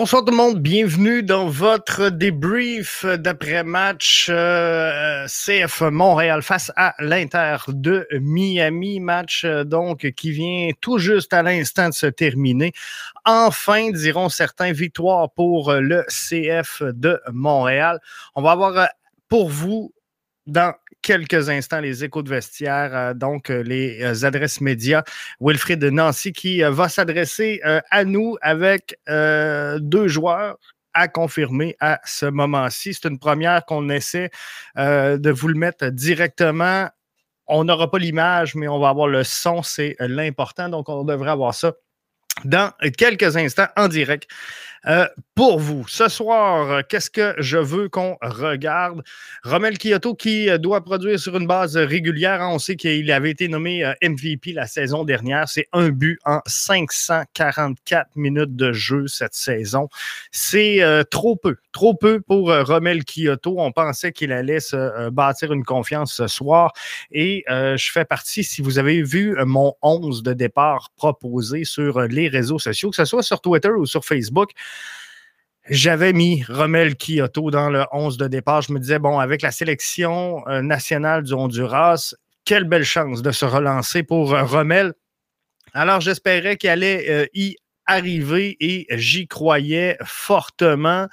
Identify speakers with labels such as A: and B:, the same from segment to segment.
A: Bonsoir tout le monde, bienvenue dans votre débrief d'après-match euh, CF Montréal face à l'Inter de Miami, match euh, donc qui vient tout juste à l'instant de se terminer. Enfin, diront certains, victoire pour le CF de Montréal. On va avoir euh, pour vous dans quelques instants les échos de vestiaire, euh, donc euh, les euh, adresses médias. Wilfried Nancy qui va s'adresser à nous avec deux joueurs à confirmer à ce moment-ci. C'est une première qu'on essaie de vous le mettre directement. On n'aura pas l'image, mais on va avoir le son, c'est l'important. Donc, on devrait avoir ça dans quelques instants en direct. Euh, pour vous, ce soir, qu'est-ce que je veux qu'on regarde? Romel Kyoto qui euh, doit produire sur une base régulière. On sait qu'il avait été nommé euh, MVP la saison dernière. C'est un but en 544 minutes de jeu cette saison. C'est trop peu, trop peu pour Romel Kyoto. On pensait qu'il allait se bâtir une confiance ce soir. Et je fais partie, si vous avez vu mon 11 de départ proposé sur les réseaux sociaux, que ce soit sur Twitter ou sur Facebook, j'avais mis Romel Kyoto dans le 11 de départ. Je me disais, bon, avec la sélection euh, nationale du Honduras, quelle belle chance de se relancer pour euh, Romel. Alors, j'espérais qu'il allait euh, y arriver et j'y croyais fortement.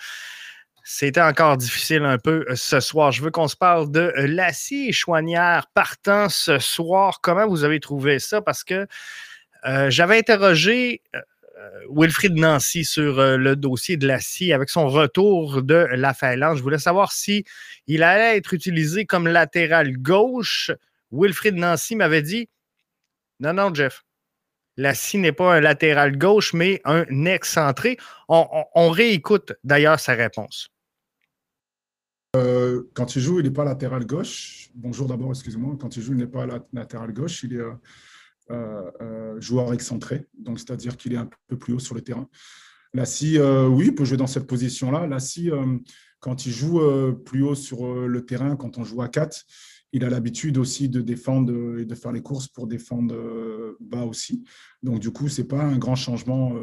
A: C'était encore difficile un peu ce soir. Je veux qu'on se parle de Lassie et partant ce soir. Comment vous avez trouvé ça? Parce que j'avais interrogé Wilfried Nancy sur euh, le dossier de la scie avec son retour de la Finlande. Je voulais savoir si allait être utilisé comme latéral gauche. Wilfried Nancy m'avait dit Non, non, Jeff. La scie n'est pas un latéral gauche, mais un excentré. On, réécoute d'ailleurs sa réponse.
B: Euh, quand il joue, il n'est pas latéral gauche. Bonjour d'abord, excusez-moi. Quand il joue, il n'est pas latéral gauche. Il est euh, euh, joueur excentré, donc c'est-à-dire qu'il est un peu plus haut sur le terrain. Lassie, euh, oui, il peut jouer dans cette position-là. Lassie, quand il joue plus haut sur le terrain, quand on joue à 4, il a l'habitude aussi de défendre et de faire les courses pour défendre bas aussi. Donc, du coup, ce n'est pas un grand changement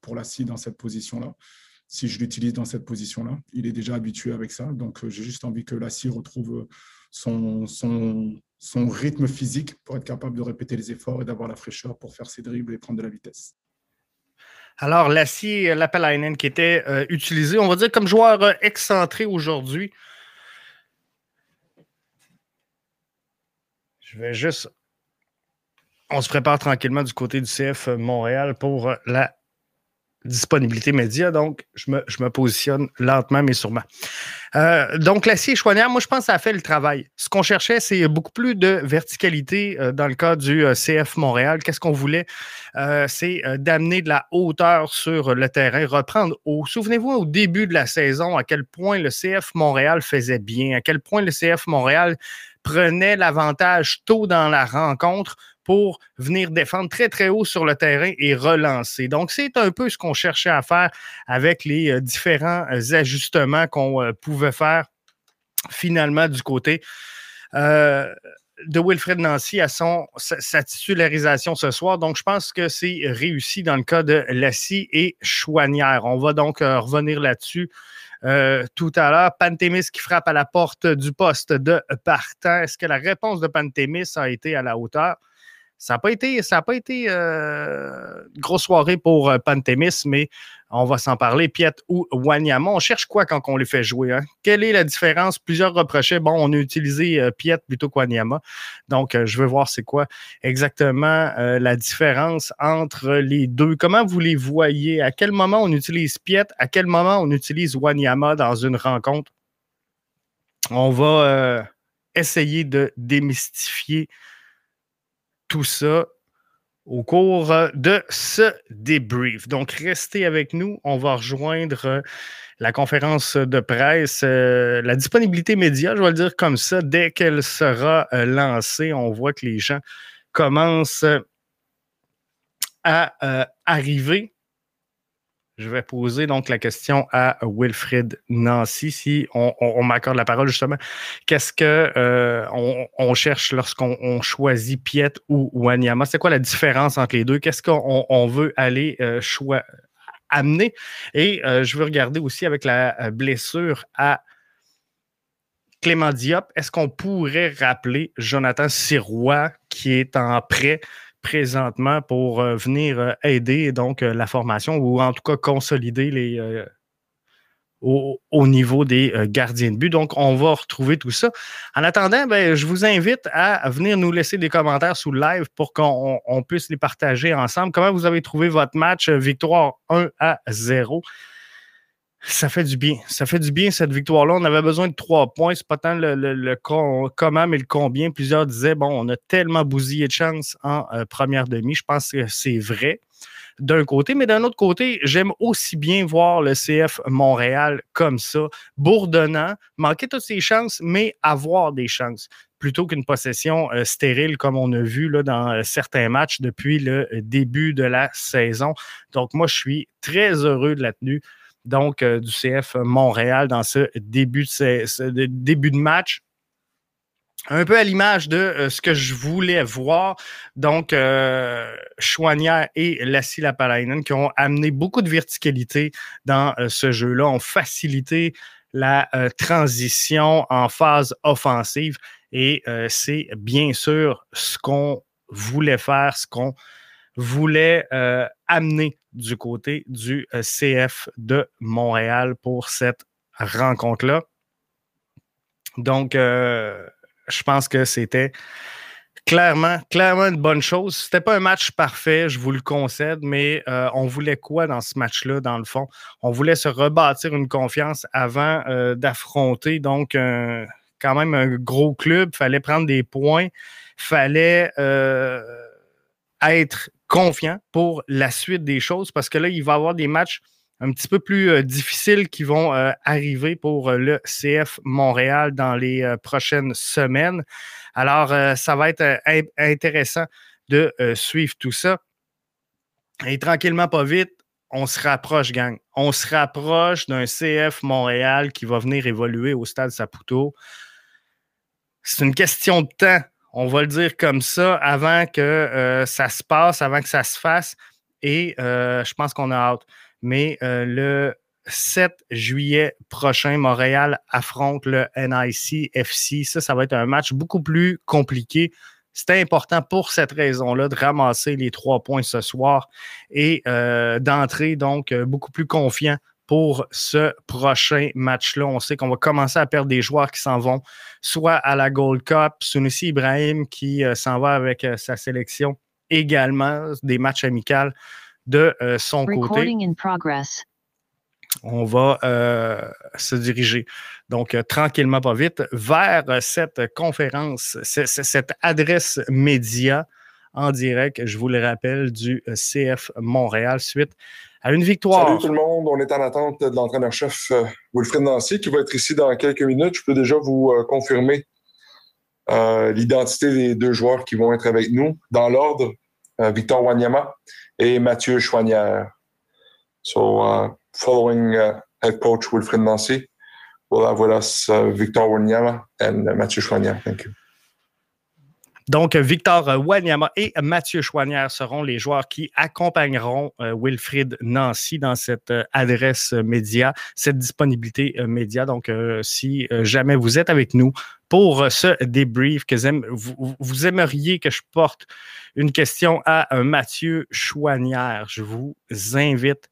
B: pour Lassie dans cette position-là. Si je l'utilise dans cette position-là, il est déjà habitué avec ça. Donc, j'ai juste envie que Lassie retrouve son, son, son rythme physique pour être capable de répéter les efforts et d'avoir la fraîcheur pour faire ses dribbles et prendre de la vitesse.
A: Alors, Lassie Lapelainen qui était euh, utilisé, on va dire, comme joueur euh, excentré aujourd'hui. Je vais juste. On se prépare tranquillement du côté du CF Montréal pour euh, la disponibilité média. Donc, je me, positionne lentement, mais sûrement. Euh, donc, l'acier Chouanière, moi, je pense que ça a fait le travail. Ce qu'on cherchait, c'est beaucoup plus de verticalité euh, dans le cas du euh, CF Montréal. Qu'est-ce qu'on voulait? c'est d'amener de la hauteur sur le terrain, reprendre au. Souvenez-vous, au début de la saison, à quel point le CF Montréal faisait bien, à quel point le CF Montréal prenait l'avantage tôt dans la rencontre pour venir défendre très, très haut sur le terrain et relancer. Donc, c'est un peu ce qu'on cherchait à faire avec les euh, différents euh, ajustements qu'on euh, pouvait faire finalement du côté de Wilfred Nancy à son, sa, titularisation ce soir. Donc, je pense que c'est réussi dans le cas de Lassie et Chouanière. On va donc revenir là-dessus. tout à l'heure. Pantémis qui frappe à la porte du poste de partant. Est-ce que la réponse de Pantémis a été à la hauteur? Ça n'a pas été, ça euh, une grosse soirée pour euh, Pantémis, mais on va s'en parler. Piet ou Wanyama, on cherche quoi quand on les fait jouer? Hein? Quelle est la différence? Plusieurs reprochaient, bon, on a utilisé euh, Piet plutôt que Wanyama. Donc, je veux voir c'est quoi exactement la différence entre les deux. Comment vous les voyez? À quel moment on utilise Piet? À quel moment on utilise Wanyama dans une rencontre? On va essayer de démystifier tout ça au cours euh, de ce débrief. Donc, restez avec nous. On va rejoindre euh, la conférence de presse, euh, la disponibilité média, je vais le dire comme ça, dès qu'elle sera lancée. On voit que les gens commencent à arriver. Je vais poser donc la question à Wilfred Nancy, si on, m'accorde la parole justement. Qu'est-ce que euh, on, cherche lorsqu'on choisit Piet ou Wanyama? C'est quoi la différence entre les deux? Qu'est-ce qu'on veut aller euh, amener? Et je veux regarder aussi avec la blessure à Clément Diop, est-ce qu'on pourrait rappeler Jonathan Sirois qui est en prêt présentement pour euh, venir euh, aider donc euh, la formation ou en tout cas consolider les au, niveau des gardiens de but. Donc, on va retrouver tout ça. En attendant, ben, je vous invite à venir nous laisser des commentaires sous le live pour qu'on puisse les partager ensemble. Comment vous avez trouvé votre match? Victoire 1 à 0 ça fait du bien. Ça fait du bien cette victoire-là. On avait besoin de trois points. C'est pas tant le, comment, mais le combien. Plusieurs disaient bon, on a tellement bousillé de chance en euh, première demi. Je pense que c'est vrai d'un côté, mais d'un autre côté, j'aime aussi bien voir le CF Montréal comme ça, bourdonnant, manquer toutes ses chances, mais avoir des chances plutôt qu'une possession euh, stérile comme on a vu dans euh, certains matchs depuis le début de la saison. Donc, moi, je suis très heureux de la tenue donc euh, du CF Montréal dans ce début de, match un peu à l'image de euh, ce que je voulais voir. Donc, euh, et Lassie Lapalainen qui ont amené beaucoup de verticalité dans euh, ce jeu-là, ont facilité la transition en phase offensive. Et c'est bien sûr ce qu'on voulait faire, ce qu'on voulait amener du côté du euh, CF de Montréal pour cette rencontre-là. Donc, euh, je pense que c'était clairement, clairement une bonne chose. C'était pas un match parfait, je vous le concède, mais euh, on voulait quoi dans ce match-là, dans le fond? On voulait se rebâtir une confiance avant d'affronter donc quand même un gros club. Fallait prendre des points. Fallait être confiant pour la suite des choses parce que là, il va y avoir des matchs un petit peu plus euh, difficiles qui vont euh, arriver pour euh, le CF Montréal dans les prochaines semaines. Alors, ça va être intéressant de suivre tout ça. Et tranquillement, pas vite, on se rapproche, gang. On se rapproche d'un CF Montréal qui va venir évoluer au stade Saputo. C'est une question de temps on va le dire comme ça, avant que euh, ça se passe, avant que ça se fasse. Et euh, je pense qu'on a hâte. Mais euh, le 7 juillet prochain, Montréal affronte le NIC FC. Ça, ça va être un match beaucoup plus compliqué. C'était important pour cette raison-là de ramasser les trois points ce soir et d'entrer donc beaucoup plus confiant pour ce prochain match-là. On sait qu'on va commencer à perdre des joueurs qui s'en vont, soit à la Gold Cup, Sunusi Ibrahim qui euh, s'en va avec euh, sa sélection également, des matchs amicaux de euh, son côté. On va se diriger, donc tranquillement, pas vite, vers cette conférence, cette adresse média en direct, je vous le rappelle, du CF Montréal suite une victoire.
C: Salut tout le monde, on est en attente de l'entraîneur-chef euh, Wilfred Nancy qui va être ici dans quelques minutes. Je peux déjà vous euh, confirmer euh, l'identité des deux joueurs qui vont être avec nous dans l'ordre. Victor Wanyama et Mathieu Chouanière. So, uh, following uh, head coach Wilfred Nancy, we'll have with us uh, Victor Wanyama and Mathieu Chouanière. Thank you.
A: Donc, Victor Wanyama et Mathieu Chouanière seront les joueurs qui accompagneront euh, Wilfried Nancy dans cette euh, adresse média, cette disponibilité euh, média. Donc, si jamais vous êtes avec nous pour ce débrief, que vous, aimeriez que je porte une question à Mathieu Chouanière, je vous invite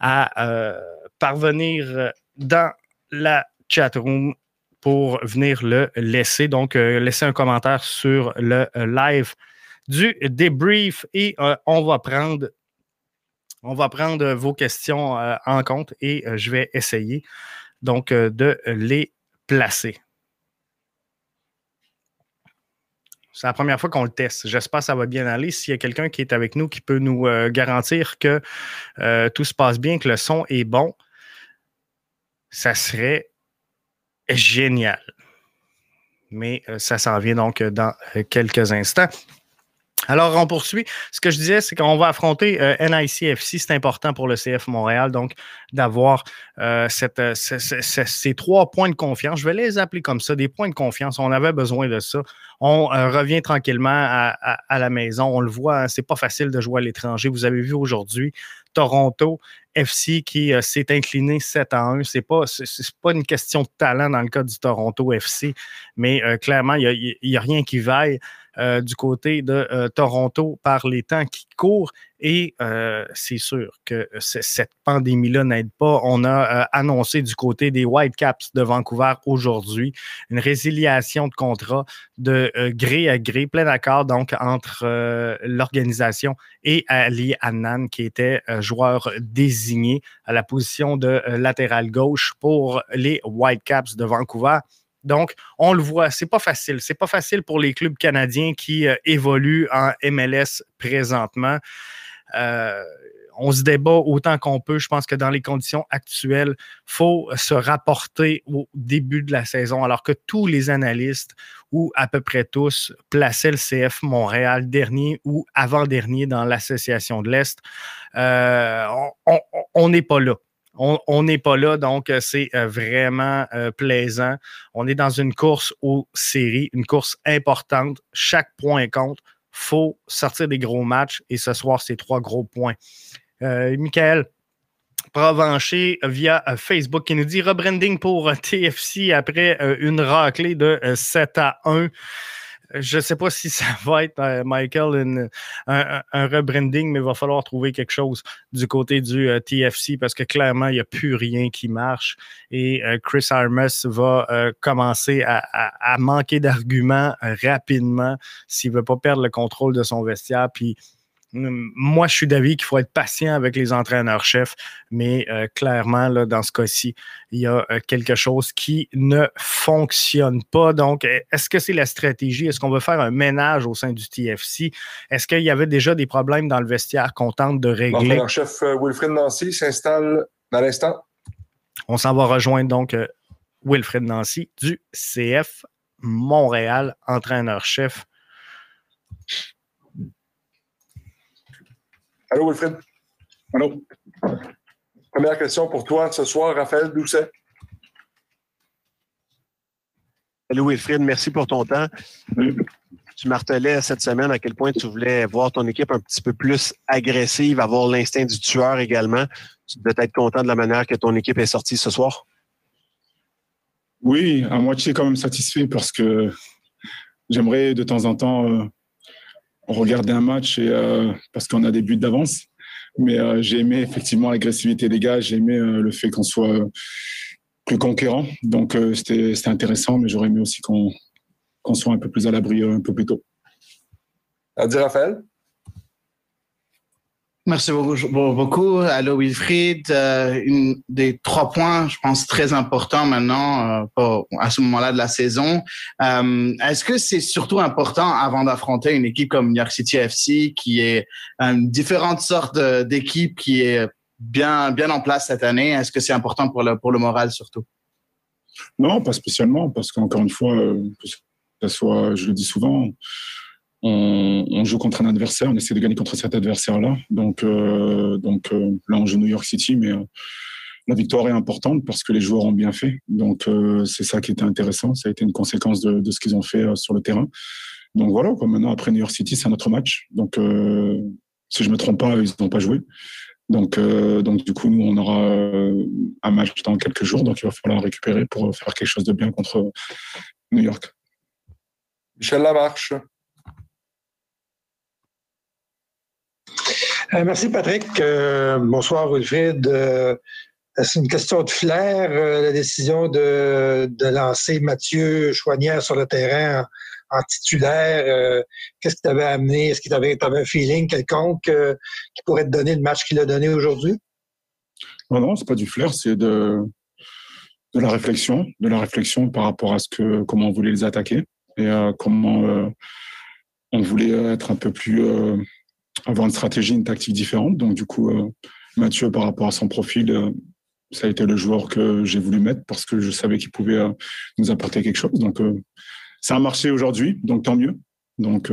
A: à parvenir dans la chatroom pour venir le laisser. Donc, euh, laissez un commentaire sur le euh, live du débrief et euh, on va prendre on va prendre vos questions en compte et je vais essayer donc de les placer. C'est la première fois qu'on le teste. J'espère que ça va bien aller. S'il y a quelqu'un qui est avec nous qui peut nous garantir que tout se passe bien, que le son est bon, ça serait génial. Mais euh, ça s'en vient donc euh, dans euh, quelques instants. Alors, on poursuit. Ce que je disais, c'est qu'on va affronter NICFC. C'est important pour le CF Montréal, donc, d'avoir ces trois points de confiance. Je vais les appeler comme ça, des points de confiance. On avait besoin de ça. On revient tranquillement à, la maison. On le voit, hein, c'est pas facile de jouer à l'étranger. Vous avez vu aujourd'hui, Toronto FC qui s'est incliné 7 à 1. C'est pas, pas une question de talent dans le cas du Toronto FC, mais clairement, il n'y a, rien qui vaille. Euh, du côté de euh, Toronto par les temps qui courent. Et euh, c'est sûr que cette pandémie-là n'aide pas. On a annoncé du côté des Whitecaps de Vancouver aujourd'hui une résiliation de contrat de gré à gré, plein d'accord donc entre l'organisation et Ali Annan, qui était joueur désigné à la position de latéral gauche pour les Whitecaps de Vancouver. Donc, on le voit, c'est pas facile. C'est pas facile pour les clubs canadiens qui euh, évoluent en MLS présentement. Euh, on se débat autant qu'on peut. Je pense que dans les conditions actuelles, il faut se rapporter au début de la saison, alors que tous les analystes, ou à peu près tous, plaçaient le CF Montréal dernier ou avant-dernier dans l'Association de l'Est. Euh, on n'est pas là on n'est pas là, donc euh, c'est euh, vraiment euh, plaisant. On est dans une course aux séries, une course importante. Chaque point compte. faut sortir des gros matchs et ce soir, c'est trois gros points. Michael Provencher via Facebook qui nous dit rebranding pour TFC après une raclée de 7 à 1 je ne sais pas si ça va être, euh, Michael, un, rebranding, mais il va falloir trouver quelque chose du côté du euh, TFC parce que clairement, il n'y a plus rien qui marche. Et euh, Chris Armas va commencer à, manquer d'arguments rapidement s'il ne veut pas perdre le contrôle de son vestiaire. Puis moi, je suis d'avis qu'il faut être patient avec les entraîneurs-chefs, mais euh, clairement, là, dans ce cas-ci, il y a euh, quelque chose qui ne fonctionne pas. Donc, est-ce que c'est la stratégie? Est-ce qu'on veut faire un ménage au sein du TFC? Est-ce qu'il y avait déjà des problèmes dans le vestiaire qu'on tente de régler?
C: L'entraîneur-chef euh, Wilfred Nancy s'installe dans l'instant.
A: On s'en va rejoindre donc Wilfred Nancy du CF Montréal, entraîneur-chef.
C: Allô, Wilfred?
B: Allô?
C: Première question pour toi ce soir, Raphaël Doucet.
D: Allô, Wilfred, merci pour ton temps. Tu martelais cette semaine à quel point tu voulais voir ton équipe un petit peu plus agressive, avoir l'instinct du tueur également. Tu devais être content de la manière que ton équipe est sortie ce soir?
B: Oui, à moitié quand même satisfait parce que j'aimerais de temps en temps euh, regarder un match et, euh, parce qu'on a des buts d'avance. Mais euh, j'ai aimé effectivement l'agressivité des gars, j'ai aimé euh, le fait qu'on soit plus conquérant. Donc c'était intéressant, mais j'aurais aimé aussi qu'on soit un peu plus à l'abri un peu plus tôt.
C: Dire Raphaël
E: Merci beaucoup. Allô Wilfried. Euh, une des trois points, je pense, très importants maintenant euh, à ce moment-là de la saison. Euh, Est-ce que c'est surtout important avant d'affronter une équipe comme New York City FC qui est une différente sorte d'équipe qui est bien bien en place cette année? Est-ce que c'est important pour le pour le moral surtout?
B: Non, pas spécialement, parce qu'encore une fois, euh, que ce soit, je le dis souvent on, joue contre un adversaire, on essaie de gagner contre cet adversaire-là. Donc, euh, donc euh, là, on joue New York City, mais euh, la victoire est importante parce que les joueurs ont bien fait. Donc, c'est ça qui était intéressant. Ça a été une conséquence de, ce qu'ils ont fait sur le terrain. Donc voilà, maintenant, après New York City, c'est notre match. Donc, si je me trompe pas, ils n'ont pas joué. Donc, donc du coup, nous, on aura un match dans quelques jours. Donc, il va falloir récupérer pour faire quelque chose de bien contre New York.
C: Michel Lamarche.
F: Euh, merci, Patrick. Euh, bonsoir, Wilfried. Euh, c'est une question de flair, la décision de, lancer Mathieu Chouanière sur le terrain en, titulaire. Qu'est-ce qui t'avait amené? Est-ce qu'il t'avait un feeling quelconque qui pourrait te donner le match qu'il a donné aujourd'hui?
B: Non, non, c'est pas du flair, c'est de, de la réflexion, de la réflexion par rapport à ce que comment on voulait les attaquer et comment on voulait être un peu plus avoir une stratégie, une tactique différente. Donc, du coup, euh, Mathieu, par rapport à son profil, euh, ça a été le joueur que j'ai voulu mettre parce que je savais qu'il pouvait euh, nous apporter quelque chose. Donc, ça a marché aujourd'hui, donc tant mieux. Donc,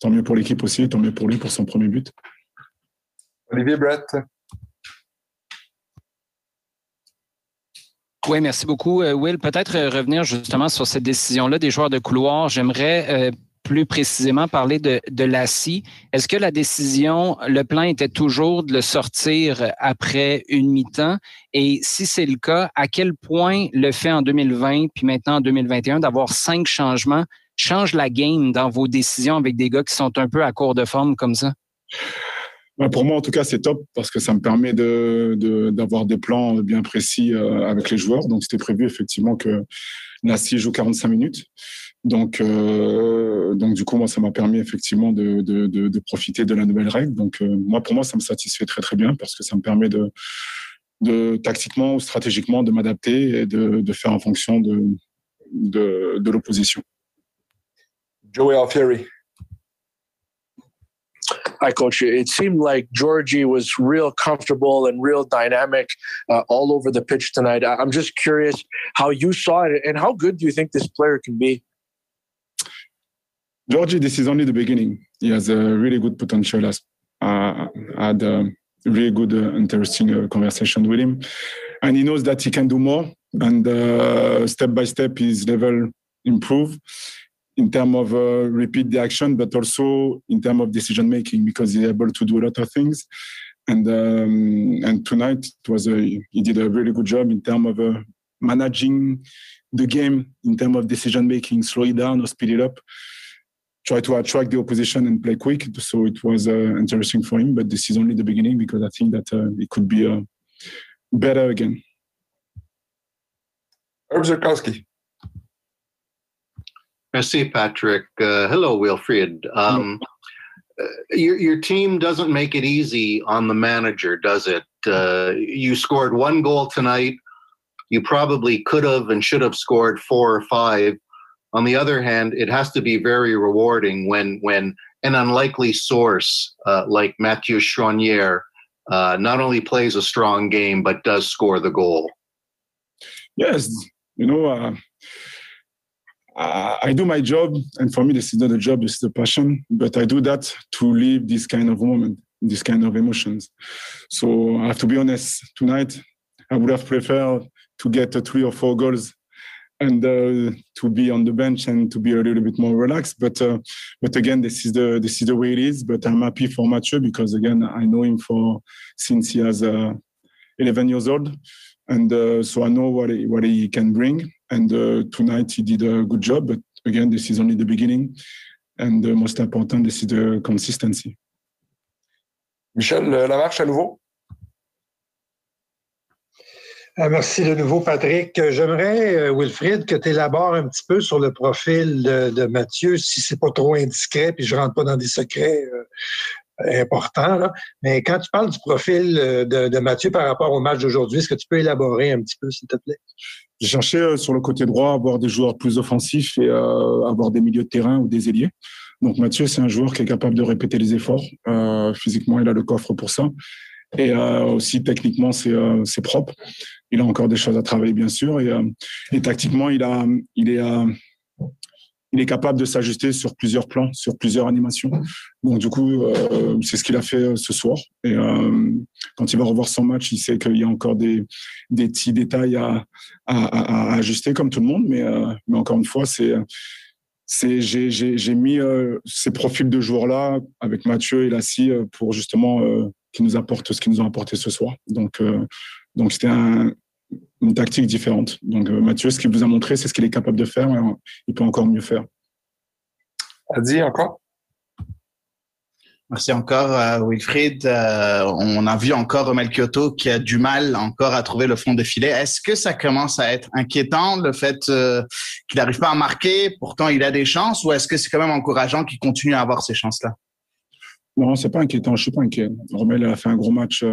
B: tant mieux pour l'équipe aussi, tant mieux pour lui pour son premier but.
C: Olivier Brett.
G: Oui, merci beaucoup. Will, peut-être revenir justement sur cette décision-là des joueurs de couloir. J'aimerais plus précisément parler de, de Lassie. Est-ce que la décision, le plan était toujours de le sortir après une mi-temps? Et si c'est le cas, à quel point le fait en 2020 puis maintenant en 2021 d'avoir cinq changements change la game dans vos décisions avec des gars qui sont un peu à court de forme comme ça?
B: pour moi, en tout cas, c'est top parce que ça me permet d'avoir des plans bien précis euh, avec les joueurs. Donc, c'était prévu effectivement que Nassi joue 45 minutes. Donc, euh, donc du coup, moi, ça m'a permis effectivement de, de, de, profiter de la nouvelle règle. Donc, euh, moi, pour moi, ça me satisfait très très bien parce que ça me permet de, de tactiquement ou stratégiquement de m'adapter et de, de faire en fonction de, de, de l'opposition.
C: Joey Alfieri.
H: Hi, Coach. It seemed like Georgie was real comfortable and real dynamic uh, all over the pitch tonight. I'm just curious how you saw it and how good do you think this player can be?
B: Georgie, this is only the beginning. He has a really good potential. As uh, had a really good, uh, interesting uh, conversation with him, and he knows that he can do more. And uh, step by step, his level improve in terms of uh, repeat the action, but also in terms of decision making because he's able to do a lot of things. And um, and tonight it was a, he did a really good job in terms of uh, managing the game in terms of decision making, slow it down or speed it up, try to attract the opposition and play quick. So it was uh, interesting for him. But this is only the beginning because I think that uh, it could be uh, better again.
C: Herb Zerkowski.
I: Merci, Patrick. Uh, hello, Wilfried. Um, uh, your, your team doesn't make it easy on the manager, does it? Uh, you scored one goal tonight. You probably could have and should have scored four or five. On the other hand, it has to be very rewarding when when an unlikely source uh, like Mathieu Chouanier uh, not only plays a strong game but does score the goal.
B: Yes, you know, I do my job, and for me, this is not a job; this is a passion. But I do that to live this kind of moment, this kind of emotions. So I have to be honest. Tonight, I would have preferred to get three or four goals and uh, to be on the bench and to be a little bit more relaxed. But uh, but again, this is the this is the way it is. But I'm happy for Mathieu because again, I know him for since he has uh, 11 years old, and uh, so I know what he, what he can bring. And uh, tonight he did a good job. But again, this is only the beginning, and the most important, this is the consistency.
C: Michel Lamarche à nouveau?
F: Euh, merci de nouveau, Patrick. Euh, j'aimerais, euh, Wilfried, que tu élabores un petit peu sur le profil de, Mathieu, si c'est pas trop indiscret, puis je rentre pas dans des secrets importants. Mais quand tu parles du profil de, Mathieu par rapport au match d'aujourd'hui, est-ce que tu peux élaborer un petit peu, s'il te plaît?
B: J'ai cherché sur le côté droit à avoir des joueurs plus offensifs et avoir des milieux de terrain ou des ailiers. Donc Mathieu, c'est un joueur qui est capable de répéter les efforts. physiquement, il a le coffre pour ça. Et aussi techniquement, c'est propre il a encore des choses à travailler, bien sûr. Et, euh, et tactiquement, il, a, il, est, euh, il est capable de s'ajuster sur plusieurs plans, sur plusieurs animations. Donc, du coup, euh, c'est ce qu'il a fait ce soir. Et quand il va revoir son match, il sait qu'il y a encore des, des petits détails à, à, à, ajuster, comme tout le monde. Mais, mais encore une fois, c'est. J'ai, mis ces profils de joueurs-là avec Mathieu et Lassie pour justement qui nous apportent ce qu'ils nous ont apporté ce soir. Donc, donc c'était une tactique différente. Donc euh, Mathieu, ce qu'il vous a montré, c'est ce qu'il est capable de faire. il peut encore mieux faire.
C: Adi, encore?
E: Merci encore, euh, Wilfried. Euh, on a vu encore Romel Kyoto qui a du mal encore à trouver le fond de filet. Est-ce que ça commence à être inquiétant, le fait qu'il n'arrive pas à marquer, pourtant il a des chances, ou est-ce que c'est quand même encourageant qu'il continue à avoir ces chances-là?
B: Non, c'est pas inquiétant, je suis pas inquiet. Romel a fait un gros match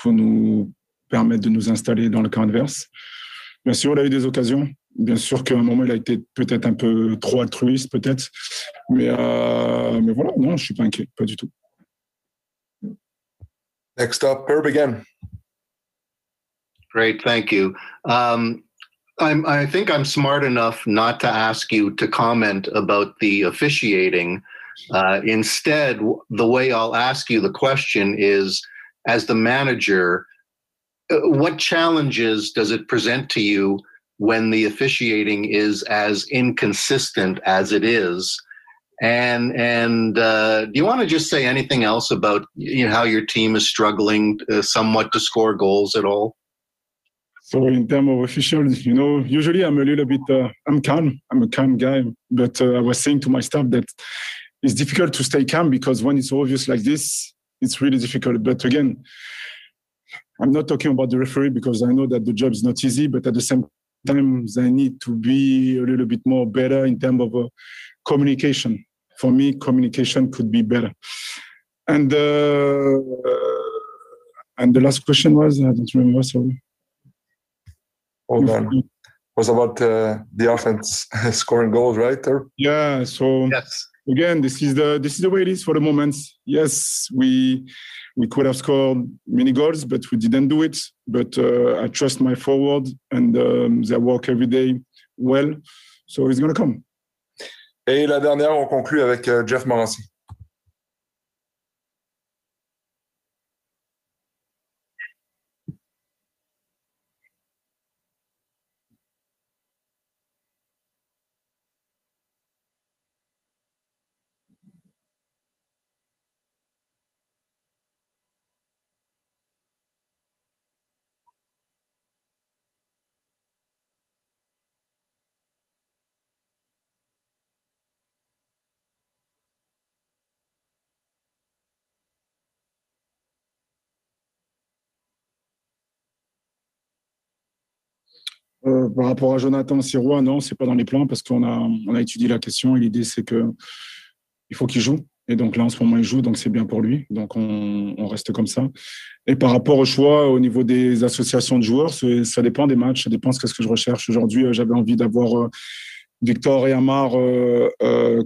B: pour nous permettre de nous installer dans le camp adverse. Bien sûr, il a eu des occasions. Bien sûr qu'à un moment, il a été peut-être un peu trop altruiste, peut-être. Mais, euh, mais voilà, non, je ne suis pas inquiet, pas du tout.
C: Next up, Herb again.
I: Great, thank you. Um, I'm, I think I'm smart enough not to ask you to comment about the officiating. Uh, instead, the way I'll ask you the question is as the manager, what challenges does it present to you when the officiating is as inconsistent as it is? And and uh, do you want to just say anything else about you know, how your team is struggling uh, somewhat to score goals at all?
B: So in terms of officials, you know, usually I'm a little bit, uh, I'm calm. I'm a calm guy. But uh, I was saying to my staff that it's difficult to stay calm because when it's obvious like this, it's really difficult. But again, I'm not talking about the referee because I know that the job is not easy, but at the same time, they need to be a little bit more better in terms of uh, communication. For me, communication could be better. And uh, and the last question was I don't remember. Sorry.
C: Hold on. Was about uh, the offense scoring goals, right? Or?
B: Yeah. So
I: yes.
B: Again, this is the this is the way it is for the moment. Yes, we we could have scored many goals, but we didn't do it. But uh, I trust my forward and um, they work every day well, so it's gonna come.
C: Et la dernière, on conclut avec euh, Jeff Morancy.
B: Euh, par rapport à Jonathan Sirois, non, c'est pas dans les plans parce qu'on a, on a étudié la question et l'idée c'est que il faut qu'il joue. Et donc là, en ce moment, il joue, donc c'est bien pour lui. Donc on, on, reste comme ça. Et par rapport au choix au niveau des associations de joueurs, ça dépend des matchs, ça dépend de ce que je recherche. Aujourd'hui, euh, j'avais envie d'avoir euh, Victor et Amar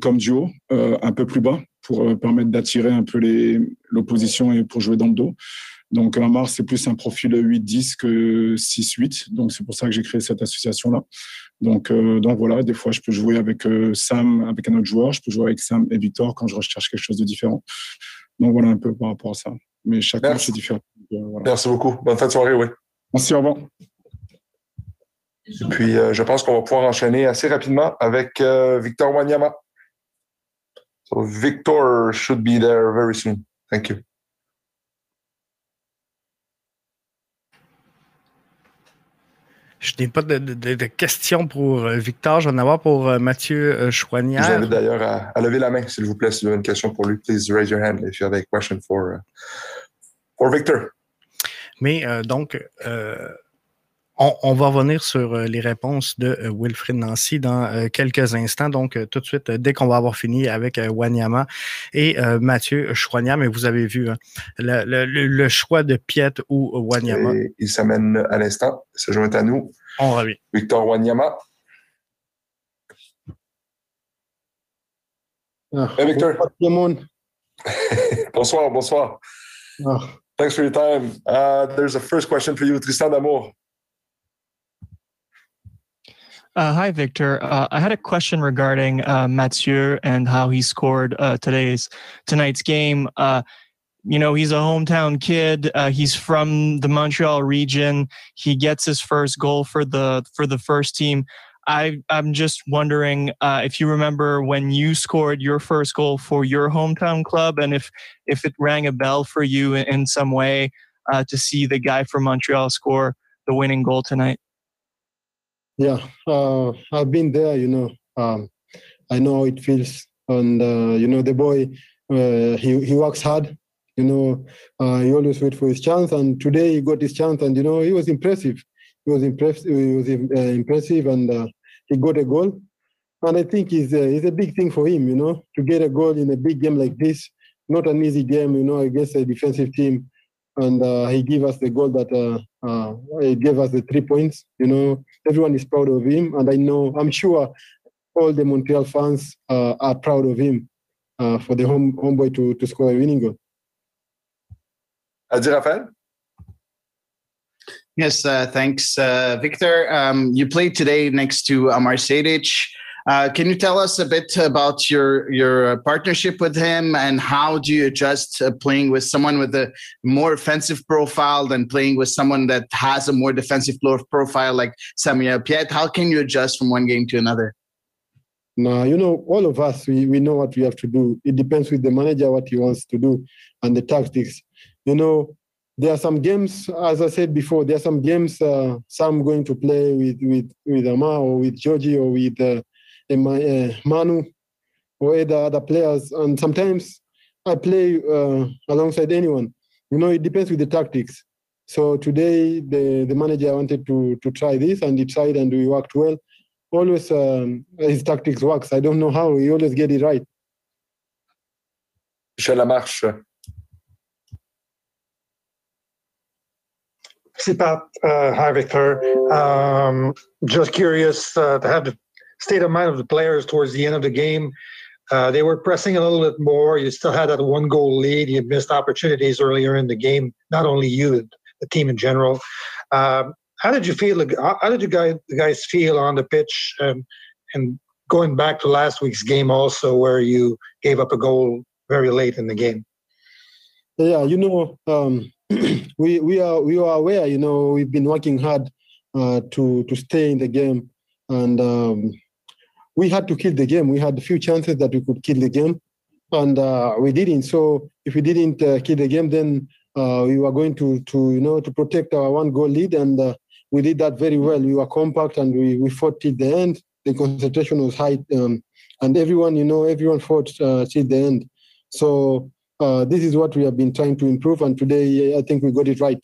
B: comme duo, un peu plus bas, pour permettre d'attirer un peu l'opposition et pour jouer dans le dos. Donc, Amar, c'est plus un profil 8-10 que 6-8. Donc, c'est pour ça que j'ai créé cette association-là. Donc, euh, donc, voilà, des fois, je peux jouer avec euh, Sam, avec un autre joueur. Je peux jouer avec Sam et Victor quand je recherche quelque chose de différent. Donc, voilà un peu par rapport à ça. Mais chaque match est différent.
C: Donc, euh, voilà. Merci beaucoup. Bonne fin de soirée, oui.
B: Merci, au revoir.
C: Et puis, euh, je pense qu'on va pouvoir enchaîner assez rapidement avec euh, Victor Wanyama. So, Victor should be there very soon. Thank you.
A: Je n'ai pas de, de, de, questions pour Victor. J'en ai avoir pour Mathieu Chouanière.
C: Je vous invite d'ailleurs à, à, lever la main, s'il vous plaît, si vous avez une question pour lui. Please raise your hand if you have a question for, for Victor.
A: Mais euh, donc, euh, on, on, va revenir sur les réponses de Wilfrid Nancy dans quelques instants. Donc, tout de suite, dès qu'on va avoir fini avec Wanyama et Mathieu Chouanière. Mais vous avez vu hein, le, le, le, choix de Piet ou Wanyama.
C: Et il s'amène à l'instant, se joint à nous.
A: On revient.
C: Victor Wanyama.
J: Ah,
C: hey, Victor.
J: Bonsoir,
C: bonsoir. bonsoir.
J: Ah.
C: Thanks for your time. Uh, there's a first question for you, Tristan D'Amour.
K: Uh, hi, Victor. Uh, I had a question regarding uh, Mathieu and how he scored uh, today's tonight's game. Uh, you know, he's a hometown kid. Uh, he's from the Montreal region. He gets his first goal for the for the first team. I I'm just wondering if you remember when you scored your first goal for your hometown club, and if if it rang a bell for you in, in some way to see the guy from Montreal score the winning goal tonight.
J: Yeah, uh, I've been there. You know, um, I know how it feels, and uh, you know the boy. Uh, he he works hard. You know, he always wait for his chance, and today he got his chance, and you know he was impressive. He was impressive. He was impressive, and he got a goal. And I think it's it's a big thing for him. You know, to get a goal in a big game like this, not an easy game. You know, against a defensive team and uh, he gave us the goal that uh, uh, he gave us the three points. You know, everyone is proud of him, and I know, I'm sure, all the Montreal fans are proud of him for the home homeboy to to score a winning goal.
C: Adi Rafael.
E: Yes, uh, thanks, uh, Victor. Um, you played today next to Amar Sedic. Uh, can you tell us a bit about your your partnership with him and how do you adjust uh, playing with someone with a more offensive profile than playing with someone that has a more defensive profile like Samuel Piet? How can you adjust from one game to another?
J: Now, you know, all of us, we, we know what we have to do. It depends with the manager what he wants to do and the tactics. You know, there are some games, as I said before, there are some games uh, some going to play with with with Ama or with Georgie or with uh, uh, Manu or other other players, and sometimes I play uh, alongside anyone. You know, it depends with the tactics. So today, the the manager wanted to to try this, and he tried, and we worked well. Always, um, his tactics works. I don't know how he always get it right.
C: Michel Lamarche.
F: Sipat, uh, hi Victor. Um, just curious uh, to have the state of mind of the players towards the end of the game. Uh, they were pressing a little bit more. You still had that one goal lead. You missed opportunities earlier in the game. Not only you, the team in general. Um, how did you feel? How did you guys, guys feel on the pitch? Um, and going back to last week's game, also where you gave up a goal very late in the game.
J: Yeah, you know, um, we we are we are aware. You know, we've been working hard uh, to to stay in the game, and um, we had to kill the game. We had a few chances that we could kill the game, and uh, we didn't. So if we didn't uh, kill the game, then uh, we were going to to you know to protect our one goal lead, and uh, we did that very well. We were compact and we we fought till the end. The concentration was high, um, and everyone you know everyone fought uh, till the end. So uh, this is what we have been trying to improve, and today I think we got it right.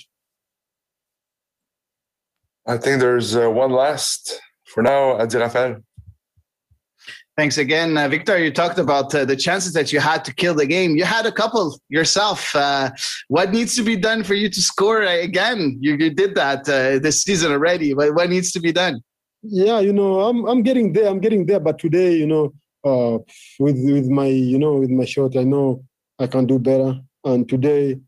C: I think there's one last for now, Adi Rafael.
E: Thanks again, uh, Victor. You talked about uh, the chances that you had to kill the game. You had a couple yourself. Uh, what needs to be done for you to score again? You, you did that uh, this season already. But what needs to be done?
J: Yeah, you know, I'm I'm getting there. I'm getting there. But today, you know, uh, with with my you know with my shot, I know I can do better. And today,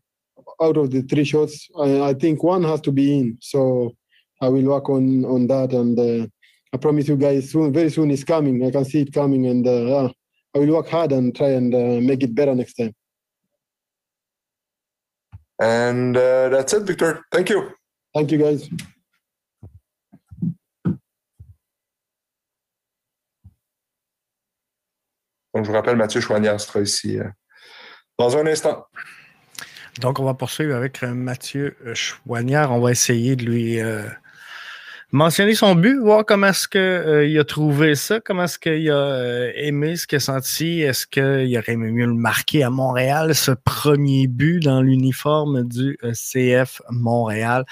J: out of the three shots, I, I think one has to be in. So I will work on on that, and uh, I promise you guys, soon, very soon, it's coming. I can see it coming, and uh, I will work hard and try and uh, make it better next time.
C: And uh, that's it, Victor. Thank you.
J: Thank you, guys.
C: Donc, je vous rappelle, Mathieu Chouanière sera ici euh, dans un instant.
A: Donc, on va poursuivre avec euh, Mathieu Chouanière. On va essayer de lui euh, mentionner son but, voir comment est-ce qu'il euh, a trouvé ça, comment est-ce qu'il a euh, aimé ce qu'il a senti, est-ce qu'il aurait mieux le marquer à Montréal, ce premier but dans l'uniforme du euh, CF Montréal.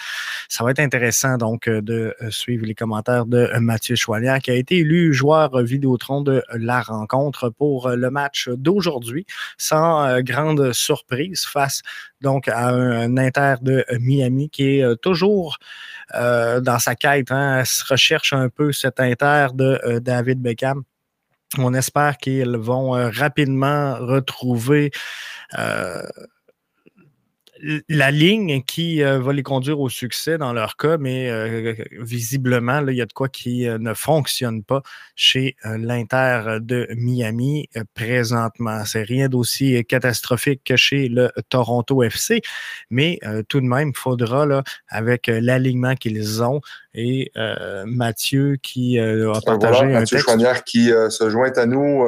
A: Ça va être intéressant donc de suivre les commentaires de Mathieu Choualière qui a été élu joueur Vidéotron de la rencontre pour le match d'aujourd'hui, sans grande surprise face donc à un Inter de Miami qui est toujours euh, dans sa quête. Hein, recherche un peu cet inter de euh, David Beckham. On espère qu'ils vont euh, rapidement retrouver la ligne qui euh, va les conduire au succès dans leur cas, mais euh, visiblement, il y a de quoi qui euh, ne fonctionne pas chez l'Inter de Miami présentement. C'est rien d'aussi catastrophique que chez le Toronto FC, mais tout de même, il faudra, là, avec l'alignement qu'ils ont, et Mathieu qui a partagé un
C: Mathieu Chouanière qui se joint à nous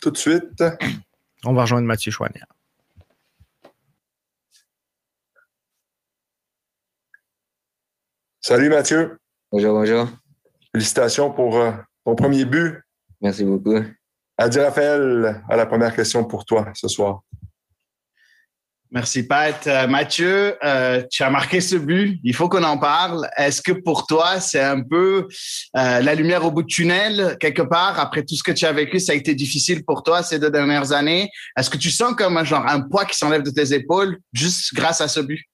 C: tout de suite.
A: On va rejoindre Mathieu Chouanière.
C: Salut Mathieu.
L: Bonjour, bonjour.
C: Félicitations pour euh, ton premier but.
L: Merci beaucoup.
C: Adi Raphaël, à la première question pour toi ce soir.
E: Merci Pat. Euh, Mathieu, euh, tu as marqué ce but. Il faut qu'on en parle. Est-ce que pour toi, c'est un peu la lumière au bout du tunnel, quelque part, après tout ce que tu as vécu, ça a été difficile pour toi ces deux dernières années? Est-ce que tu sens comme un, genre, un poids qui s'enlève de tes épaules juste grâce à ce but?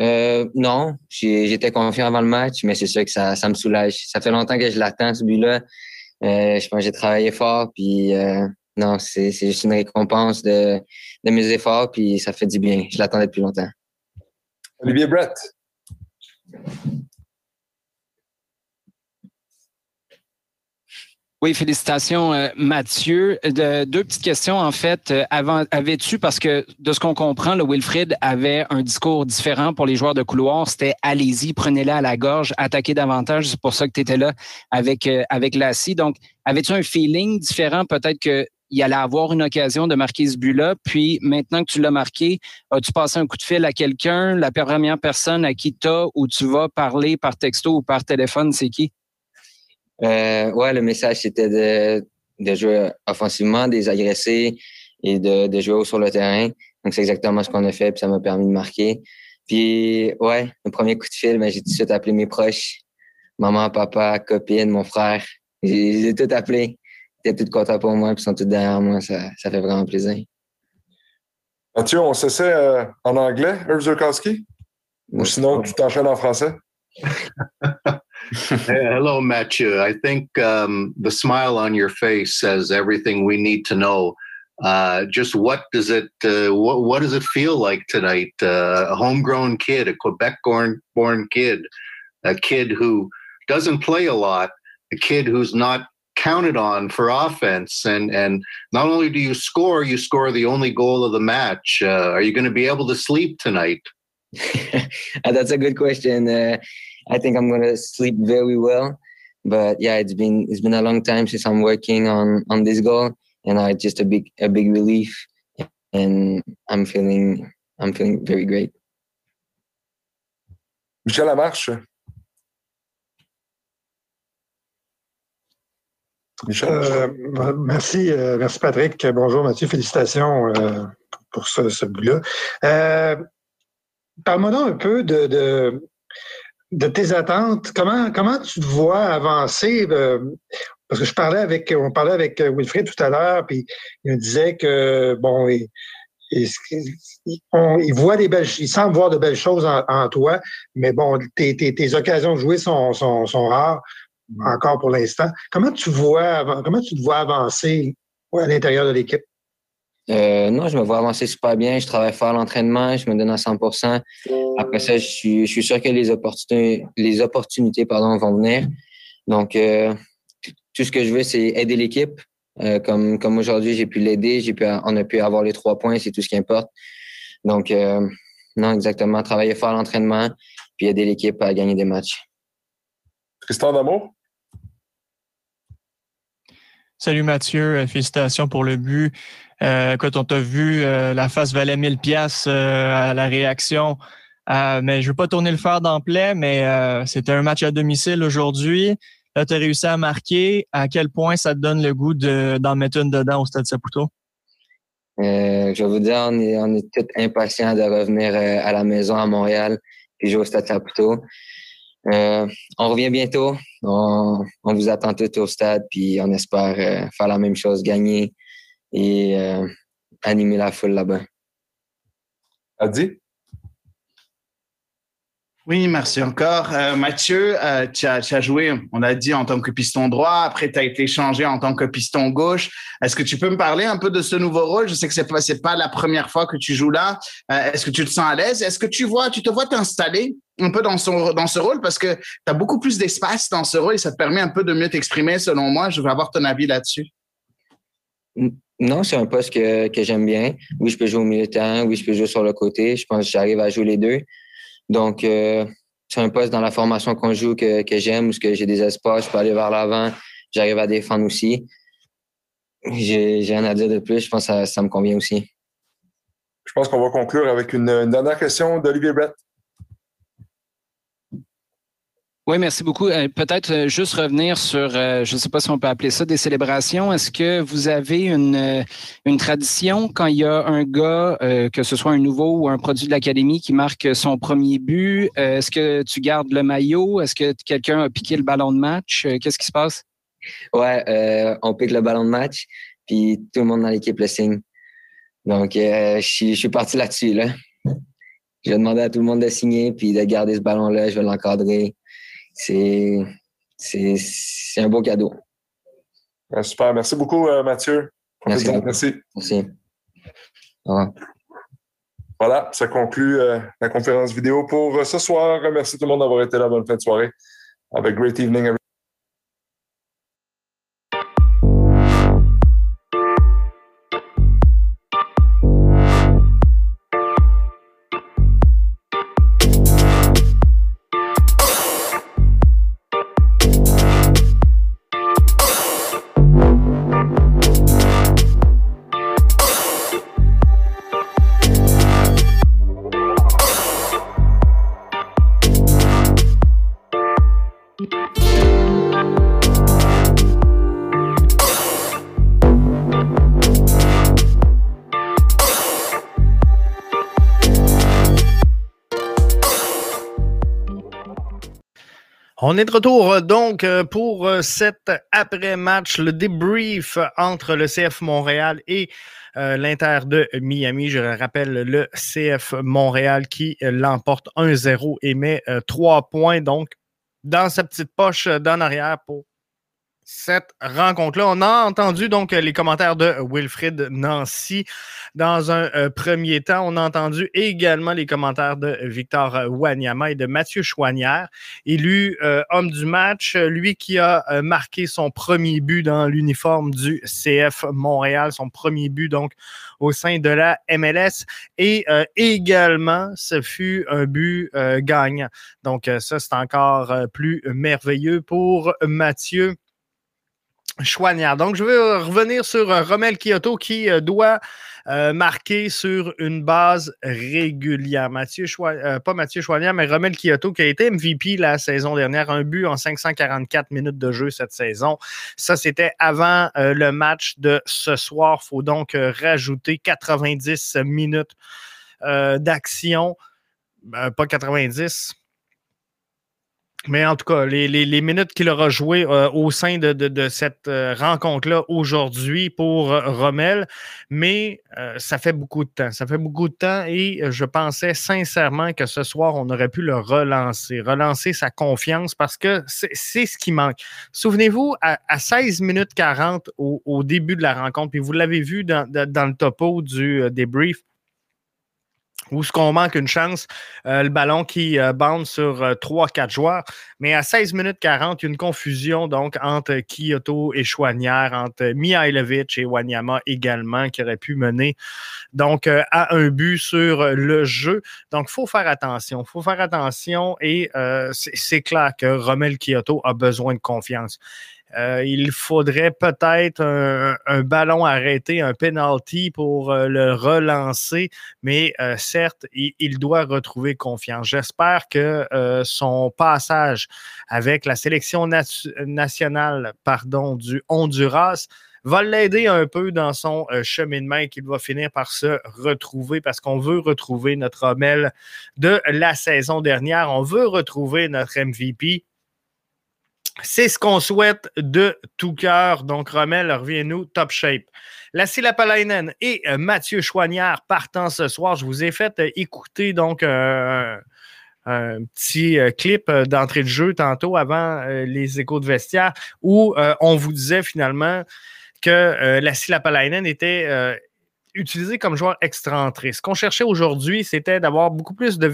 L: Euh, non, j'étais confiant avant le match, mais c'est sûr que ça, ça me soulage. Ça fait longtemps que je l'attends, ce but-là. Euh, je pense que j'ai travaillé fort, puis euh, non, c'est juste une récompense de, de mes efforts, puis ça fait du bien. Je l'attendais depuis longtemps.
C: Olivier Brett.
G: Oui, félicitations, euh, Mathieu. De, deux petites questions, en fait. Euh, avant, avais-tu, parce que de ce qu'on comprend, le Wilfrid avait un discours différent pour les joueurs de couloir. C'était allez-y, prenez-la à la gorge, attaquez davantage. C'est pour ça que tu étais là avec, euh, avec Lassie. Donc, avais-tu un feeling différent? Peut-être qu'il allait avoir une occasion de marquer ce but-là. Puis, maintenant que tu l'as marqué, as-tu passé un coup de fil à quelqu'un? La première personne à qui tu as ou tu vas parler par texto ou par téléphone, c'est qui?
L: Euh, ouais, le message, c'était de, de jouer offensivement, des agressés et de, de jouer haut sur le terrain. Donc, c'est exactement ce qu'on a fait, puis ça m'a permis de marquer. Puis, ouais, le premier coup de fil, ben, j'ai tout de suite appelé mes proches. Maman, papa, copine, mon frère. J'ai, tout appelé. Ils étaient tous contents pour moi, puis ils sont tous derrière moi. Ça, ça fait vraiment plaisir.
C: Mathieu, on s'essaie euh, en anglais, Herzogowski? Ou sinon, tu t'enchaînes en français?
I: Hello, Matthew. I think um, the smile on your face says everything we need to know. Uh, just what does it uh, what, what does it feel like tonight? Uh, a homegrown kid, a Quebec born born kid, a kid who doesn't play a lot, a kid who's not counted on for offense, and and not only do you score, you score the only goal of the match. Uh, are you going to be able to sleep tonight?
L: That's a good question. I think I'm gonna sleep very well. But yeah, it's been it's been a long time since I'm working on on this goal, and I just a big a big relief, and I'm feeling I'm feeling very great.
C: Michel Lamarche.
F: Michel? Euh, merci, euh, merci Patrick. Bonjour Mathieu, félicitations euh, pour ce, ce but-là. Euh, Parle-moi un peu de, de, de tes attentes, comment, comment tu te vois avancer? Euh, parce que je parlais avec, on parlait avec Wilfried tout à l'heure, puis il me disait que, bon, il, il, voit des belles, il semble voir de belles choses en, toi, mais bon, tes, tes, tes, occasions de jouer sont, sont, sont rares encore pour l'instant. Comment tu vois, comment tu te vois avancer à l'intérieur de l'équipe?
L: Euh, non, je me vois avancer super bien. Je travaille fort à l'entraînement, je me donne à 100% Après ça, je suis, je suis sûr que les opportunités, les opportunités pardon, vont venir. Donc, euh, tout ce que je veux, c'est aider l'équipe. Euh, comme comme aujourd'hui, j'ai pu l'aider, j'ai pu, on a pu avoir les trois points, c'est tout ce qui importe. Donc, euh, non, exactement, travailler fort à l'entraînement, puis aider l'équipe à gagner des matchs.
C: Tristan Damour?
K: Salut Mathieu, félicitations pour le but. Euh, quand on t'a vu, euh, la face valait 1000 pièces euh, à la réaction. Euh, mais je veux pas tourner le fer d'emploi, mais c'était un match à domicile aujourd'hui. Là, tu as réussi à marquer. À quel point ça te donne le goût d'en mettre une dedans au Stade Saputo?
L: je vous dire, on est, on est tous impatients de revenir à la maison à Montréal et jouer au Stade Saputo. on revient bientôt. On, on, vous attend tous au stade, puis on espère faire la même chose, gagner, et euh, animer la foule là-bas.
C: Adi?
E: Oui, merci encore. Euh, Mathieu, euh, tu, as, tu, as, joué, on a dit, en tant que piston droit. Après, tu as été changé en tant que piston gauche. Est-ce que tu peux me parler un peu de ce nouveau rôle? Je sais que c'est pas, pas la première fois que tu joues là. Euh, est-ce que tu te sens à l'aise? Est-ce que tu vois, tu te vois t'installer un peu dans, son, dans ce rôle? Parce que tu as beaucoup plus d'espace dans ce rôle et ça te permet un peu de mieux t'exprimer, selon moi. Je veux avoir ton avis là-dessus.
L: Non, c'est un poste que, que j'aime bien. Oui, je peux jouer au milieu de terrain. Oui, je peux jouer sur le côté. Je pense que j'arrive à jouer les deux. Donc, euh, c'est un poste dans la formation qu'on joue que, que j'aime, où j'ai des espaces, je peux aller vers l'avant. J'arrive à défendre aussi. J'ai rien à dire de plus. Je pense que ça, ça me convient aussi.
C: Je pense qu'on va conclure avec une, une dernière question d'Olivier Brett.
G: Oui, merci beaucoup. Euh, peut-être euh, juste revenir sur, euh, je ne sais pas si on peut appeler ça des célébrations. Est-ce que vous avez une, une tradition quand il y a un gars, que ce soit un nouveau ou un produit de l'académie, qui marque son premier but? Est-ce que tu gardes le maillot? Est-ce que quelqu'un a piqué le ballon de match? Qu'est-ce qui se passe?
L: Ouais, on pique le ballon de match, puis tout le monde dans l'équipe le signe. Donc, je, suis, je suis parti là-dessus. Là. Je vais demander à tout le monde de signer, puis de garder ce ballon-là. Je vais l'encadrer c'est, c'est, un beau cadeau.
C: super. Merci beaucoup, euh, Mathieu.
L: Merci.
C: Merci.
L: Merci.
C: Voilà, ça conclut euh, la conférence vidéo pour euh, ce soir. Merci tout le monde d'avoir été là. Bonne fin de soirée. Have a great evening, everyone.
A: On est de retour euh, donc euh, pour euh, cet après-match, le débrief entre le CF Montréal et l'Inter de Miami. Je rappelle le CF Montréal qui l'emporte 1-0 et met 3 points donc dans sa petite poche d'en arrière pour cette rencontre-là. On a entendu donc les commentaires de Wilfrid Nancy dans un euh, premier temps. On a entendu également les commentaires de Victor Wanyama et de Mathieu Chouanière, élu euh, homme du match, lui qui a euh, marqué son premier but dans l'uniforme du CF Montréal, son premier but donc au sein de la MLS. Et également, ce fut un but gagnant. Donc ça, c'est encore plus merveilleux pour Mathieu. Donc, je vais revenir sur euh, Romel Kyoto qui euh, doit euh, marquer sur une base régulière. Mathieu pas Mathieu Chouanière, mais Romel Kyoto qui a été MVP la saison dernière, un but en 544 minutes de jeu cette saison. Ça, c'était avant le match de ce soir. Il faut donc rajouter 90 minutes d'action. pas 90, mais en tout cas, les, minutes qu'il aura jouées euh, au sein de, cette euh, rencontre-là aujourd'hui pour euh, Rommel, mais ça fait beaucoup de temps. Ça fait beaucoup de temps et je pensais sincèrement que ce soir, on aurait pu le relancer, relancer sa confiance parce que c'est ce qui manque. Souvenez-vous, à, 16 minutes 40 au, début de la rencontre, puis vous l'avez vu dans, le topo du débrief, où ce qu'on manque une chance, euh, le ballon qui euh, bande sur 3-4 euh, joueurs. Mais à 16 minutes 40, il y a une confusion donc entre Kyoto et Chouanière, entre Mihailovic et Wanyama également, qui aurait pu mener donc à un but sur le jeu. Donc, il faut faire attention. Il faut faire attention et c'est clair que Romel Kyoto a besoin de confiance. Euh, il faudrait peut-être un, ballon arrêté, un penalty pour euh, le relancer, mais euh, certes, il, doit retrouver confiance. J'espère que son passage avec la sélection nationale pardon, du Honduras va l'aider un peu dans son cheminement et qu'il va finir par se retrouver parce qu'on veut retrouver notre Rommel de la saison dernière. On veut retrouver notre MVP. C'est ce qu'on souhaite de tout cœur. Donc, Rommel, reviens-nous, top shape. Lassie Lapalainen et euh, Mathieu Choignard partant ce soir. Je vous ai fait euh, écouter donc euh, un petit clip d'entrée de jeu tantôt avant les échos de vestiaire où on vous disait finalement que Lassie Lapalainen était utilisé comme joueur extra-entrée. Ce qu'on cherchait aujourd'hui, c'était d'avoir beaucoup plus de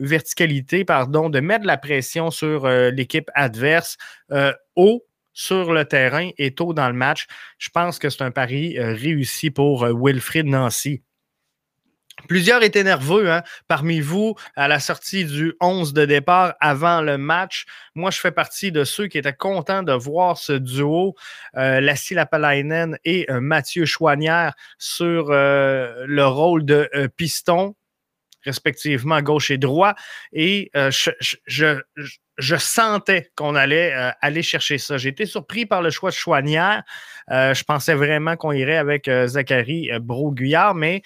A: verticalité, pardon, de mettre la pression sur euh, l'équipe adverse euh, haut sur le terrain et tôt dans le match. Je pense que c'est un pari euh, réussi pour Wilfried Nancy. Plusieurs étaient nerveux hein, parmi vous à la sortie du 11 de départ avant le match. Moi, je fais partie de ceux qui étaient contents de voir ce duo, euh, Lassie Lapalainen et euh, Mathieu Chouanière, sur euh, le rôle de euh, piston, respectivement gauche et droit. Et je, je, sentais qu'on allait aller chercher ça. J'ai été surpris par le choix de Chouanière. je pensais vraiment qu'on irait avec Zachary Broguillard, mais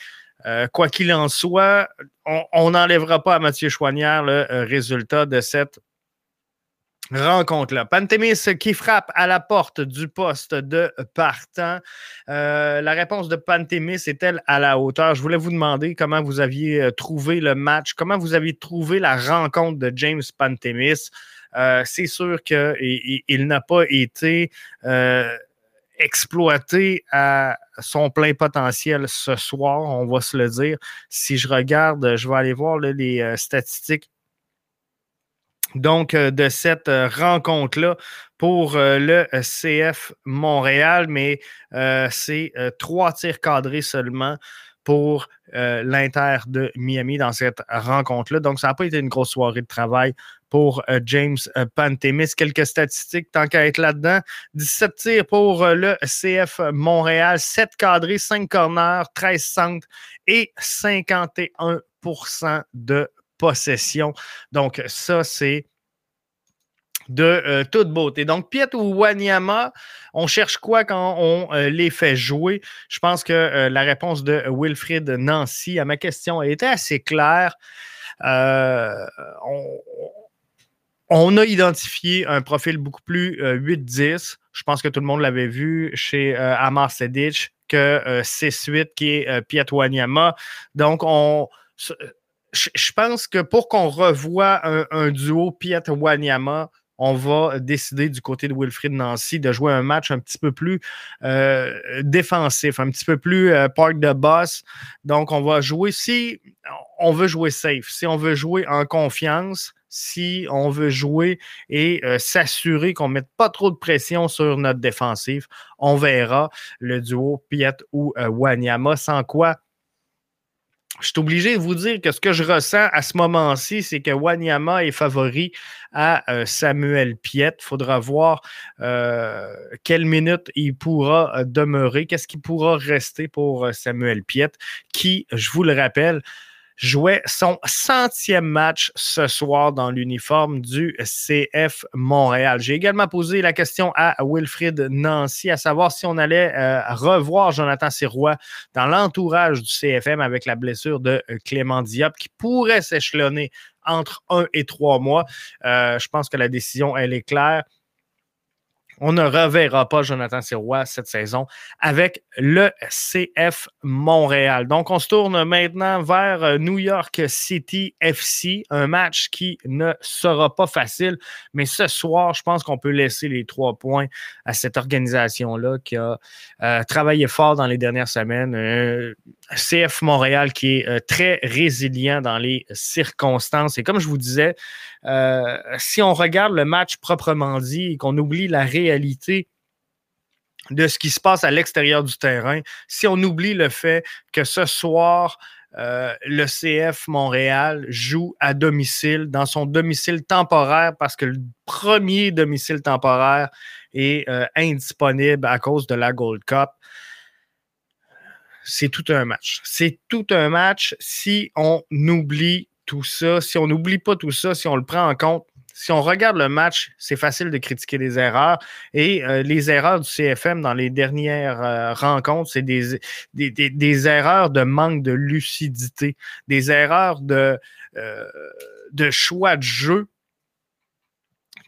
A: euh, quoi qu'il en soit, on n'enlèvera pas à Mathieu Chouanière le euh, résultat de cette rencontre-là. Pantémis qui frappe à la porte du poste de partant. Euh, la réponse de Pantémis est-elle à la hauteur? Je voulais vous demander comment vous aviez trouvé le match, comment vous aviez trouvé la rencontre de James Pantémis. C'est sûr qu'il n'a pas été exploité à son plein potentiel ce soir, on va se le dire. Si je regarde, je vais aller voir les euh, statistiques donc euh, de cette euh, rencontre-là pour le CF Montréal, mais c'est trois tirs cadrés seulement pour l'Inter de Miami dans cette rencontre-là. Donc, ça n'a pas été une grosse soirée de travail pour euh, James euh, Pantemis. Quelques statistiques, tant qu'à être là-dedans. 17 tirs pour euh, le CF Montréal, 7 cadrés, 5 corners, 13 centres et 51% de possession. Donc, ça, c'est de toute beauté. Donc, Piet Wanyama, on cherche quoi quand on les fait jouer? Je pense que la réponse de Wilfrid Nancy à ma question était assez claire. on, a identifié un profil beaucoup plus 8-10. Je pense que tout le monde l'avait vu chez Amar Sedic que 6-8 qui est Piet Wanyama. Donc, on je pense que pour qu'on revoie un, duo Piet Wanyama, on va décider du côté de Wilfried Nancy de jouer un match un petit peu plus euh, défensif, un petit peu plus euh, park de boss. Donc, on va jouer si on veut jouer safe, si on veut jouer en confiance, si on veut jouer et euh, s'assurer qu'on ne mette pas trop de pression sur notre défensive, on verra le duo Piet ou Wanyama, sans quoi je suis obligé de vous dire que ce que je ressens à ce moment-ci, c'est que Wanyama est favori à euh, Samuel Piet. Il faudra voir euh, quelle minute il pourra euh, demeurer, qu'est-ce qui pourra rester pour Samuel Piet, qui, je vous le rappelle, jouait son centième match ce soir dans l'uniforme du CF Montréal. J'ai également posé la question à Wilfrid Nancy à savoir si on allait euh, revoir Jonathan Sirois dans l'entourage du CFM avec la blessure de Clément Diop qui pourrait s'échelonner entre un et trois mois. Euh, je pense que la décision, elle est claire. On ne reverra pas Jonathan Sirois cette saison avec le CF Montréal. Donc, on se tourne maintenant vers euh, New York City FC, un match qui ne sera pas facile, mais ce soir, je pense qu'on peut laisser les trois points à cette organisation-là qui a euh, travaillé fort dans les dernières semaines. Euh, CF Montréal qui est très résilient dans les circonstances. Et comme je vous disais, si on regarde le match proprement dit et qu'on oublie la réalité, de ce qui se passe à l'extérieur du terrain, si on oublie le fait que ce soir, euh, le CF Montréal joue à domicile, dans son domicile temporaire, parce que le premier domicile temporaire est euh, indisponible à cause de la Gold Cup. C'est tout un match. C'est tout un match si on oublie tout ça, si on n'oublie pas tout ça, si on le prend en compte si on regarde le match, c'est facile de critiquer les erreurs. Et euh, les erreurs du CFM dans les dernières euh, rencontres, c'est des, des, erreurs de manque de lucidité, des erreurs de, euh, de choix de jeu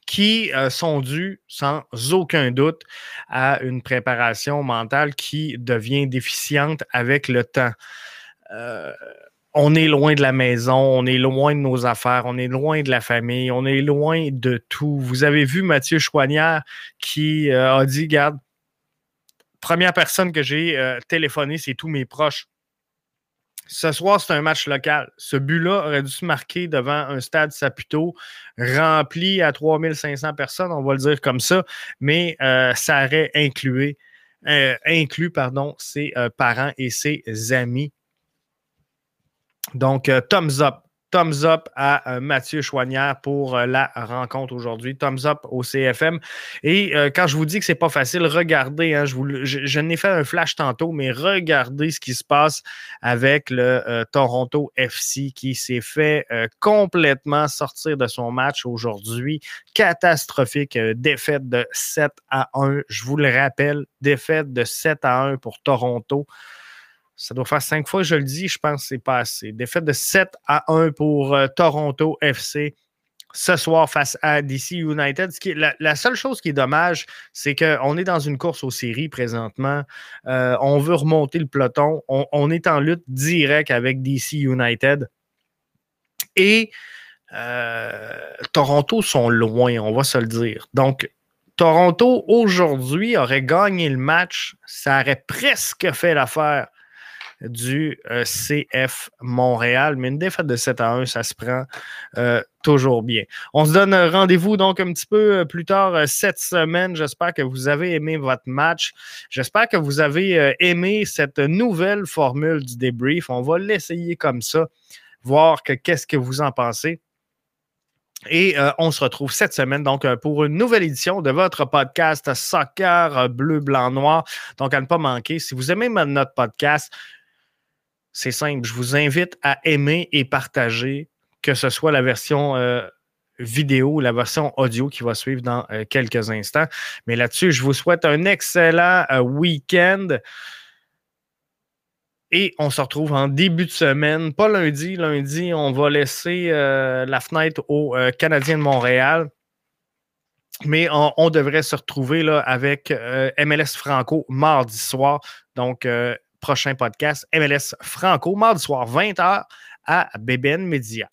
A: qui sont dues sans aucun doute à une préparation mentale qui devient déficiente avec le temps on est loin de la maison, on est loin de nos affaires, on est loin de la famille, on est loin de tout. Vous avez vu Mathieu Chouanière qui euh, a dit, garde, première personne que j'ai euh, téléphoné, c'est tous mes proches. Ce soir, c'est un match local. Ce but-là aurait dû se marquer devant un stade Saputo rempli à 3500 personnes, on va le dire comme ça, mais euh, ça aurait inclus, inclus pardon, ses parents et ses amis. Donc, euh, thumbs up. Thumbs up à euh, Mathieu Chouanière pour euh, la rencontre aujourd'hui. Thumbs up au CFM. Et quand je vous dis que c'est pas facile, regardez, hein, je, n'ai fait un flash tantôt, mais regardez ce qui se passe avec le Toronto FC qui s'est fait complètement sortir de son match aujourd'hui. Catastrophique défaite de 7 à 1. Je vous le rappelle, défaite de 7 à 1 pour Toronto. Ça doit faire cinq fois, je le dis, je pense que c'est pas assez. Défaite de 7 à 1 pour euh, Toronto FC ce soir face à DC United. la, seule chose qui est dommage, c'est qu'on est dans une course aux séries présentement. Euh, on veut remonter le peloton. On, est en lutte directe avec DC United. Et euh, Toronto sont loin, on va se le dire. Donc, Toronto, aujourd'hui, aurait gagné le match. Ça aurait presque fait l'affaire du euh, CF Montréal. Mais une défaite de 7 à 1, ça se prend euh, toujours bien. On se donne rendez-vous donc un petit peu euh, plus tard cette semaine. J'espère que vous avez aimé votre match. J'espère que vous avez aimé cette nouvelle formule du débrief. On va l'essayer comme ça, voir qu'est-ce que vous en pensez. Et on se retrouve cette semaine donc pour une nouvelle édition de votre podcast Soccer Bleu, Blanc, Noir. Donc à ne pas manquer, si vous aimez notre podcast, c'est simple. Je vous invite à aimer et partager, que ce soit la version euh, vidéo ou la version audio qui va suivre dans euh, quelques instants. Mais là-dessus, je vous souhaite un excellent euh, week-end. Et on se retrouve en début de semaine, pas lundi. Lundi, on va laisser la fenêtre aux Canadiens de Montréal. Mais on, devrait se retrouver avec MLS Franco mardi soir. Donc, prochain podcast MLS Franco, mardi soir, 20h à Bébène Média.